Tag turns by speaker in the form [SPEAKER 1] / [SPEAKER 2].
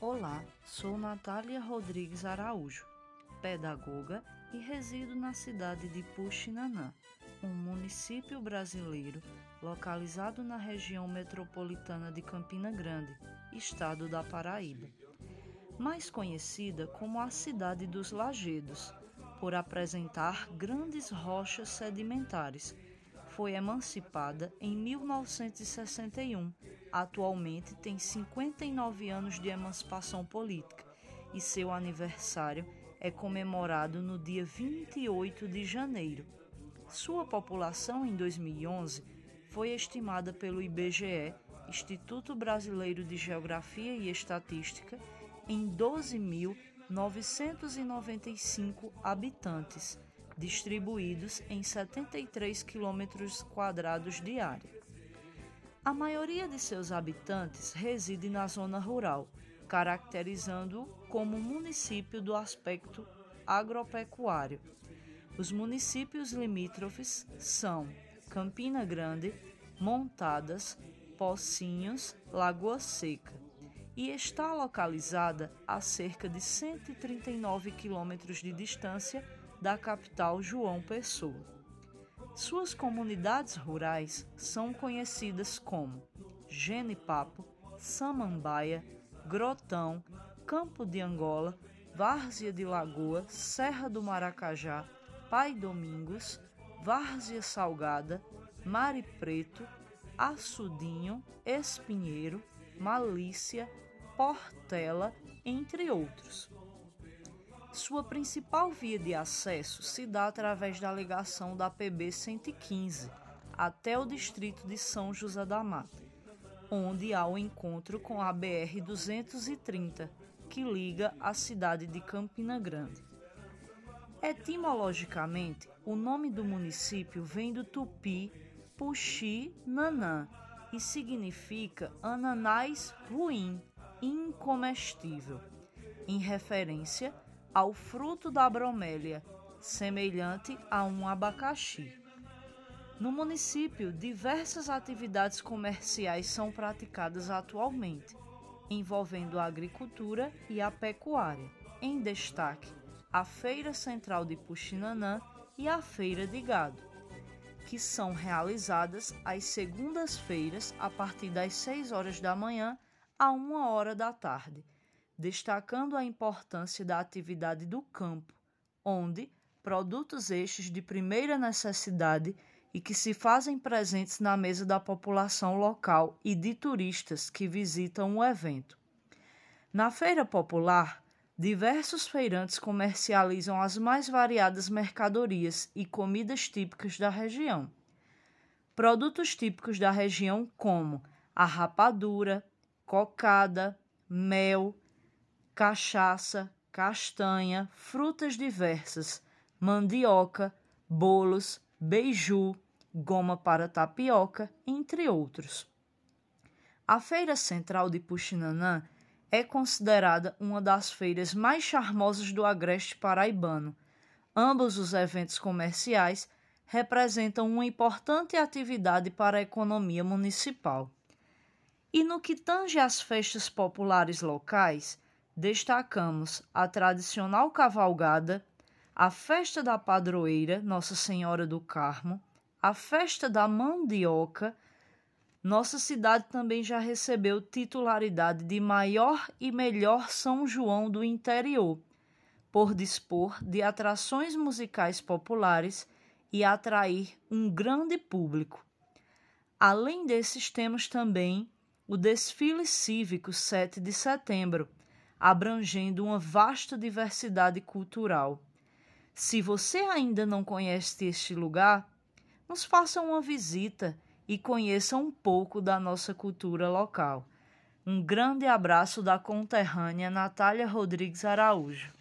[SPEAKER 1] Olá, sou Natália Rodrigues Araújo, pedagoga e resido na cidade de Puxinanã, um município brasileiro localizado na região metropolitana de Campina Grande, estado da Paraíba. Mais conhecida como a cidade dos Lagedos, por apresentar grandes rochas sedimentares foi emancipada em 1961. Atualmente tem 59 anos de emancipação política e seu aniversário é comemorado no dia 28 de janeiro. Sua população em 2011 foi estimada pelo IBGE, Instituto Brasileiro de Geografia e Estatística, em 12.995 habitantes distribuídos em 73 quilômetros quadrados de área. A maioria de seus habitantes reside na zona rural, caracterizando-o como município do aspecto agropecuário. Os municípios limítrofes são Campina Grande, Montadas, Pocinhos, Lagoa Seca e está localizada a cerca de 139 quilômetros de distância da capital João Pessoa. Suas comunidades rurais são conhecidas como Genipapo, Samambaia, Grotão, Campo de Angola, Várzea de Lagoa, Serra do Maracajá, Pai Domingos, Várzea Salgada, Mare Preto, Açudinho, Espinheiro, Malícia, Portela, entre outros. Sua principal via de acesso se dá através da ligação da PB 115 até o distrito de São José da Mata, onde há o encontro com a BR 230, que liga a cidade de Campina Grande. Etimologicamente, o nome do município vem do tupi Puxi Nanã e significa ananás ruim, incomestível, em referência ao fruto da bromélia, semelhante a um abacaxi. No município, diversas atividades comerciais são praticadas atualmente, envolvendo a agricultura e a pecuária. Em destaque, a Feira Central de Puxinanã e a Feira de Gado, que são realizadas às segundas-feiras a partir das 6 horas da manhã a 1 hora da tarde destacando a importância da atividade do campo, onde produtos estes de primeira necessidade e que se fazem presentes na mesa da população local e de turistas que visitam o evento. Na feira popular, diversos feirantes comercializam as mais variadas mercadorias e comidas típicas da região. Produtos típicos da região como a rapadura, cocada, mel, cachaça, castanha, frutas diversas, mandioca, bolos, beiju, goma para tapioca, entre outros. A Feira Central de Puxinanã é considerada uma das feiras mais charmosas do agreste paraibano. Ambos os eventos comerciais representam uma importante atividade para a economia municipal. E no que tange às festas populares locais, destacamos a tradicional cavalgada, a festa da padroeira Nossa Senhora do Carmo, a festa da mandioca. Nossa cidade também já recebeu titularidade de maior e melhor São João do interior, por dispor de atrações musicais populares e atrair um grande público. Além desses, temos também o desfile cívico 7 de setembro, abrangendo uma vasta diversidade cultural. Se você ainda não conhece este lugar, nos faça uma visita e conheça um pouco da nossa cultura local. Um grande abraço da conterrânea Natália Rodrigues Araújo.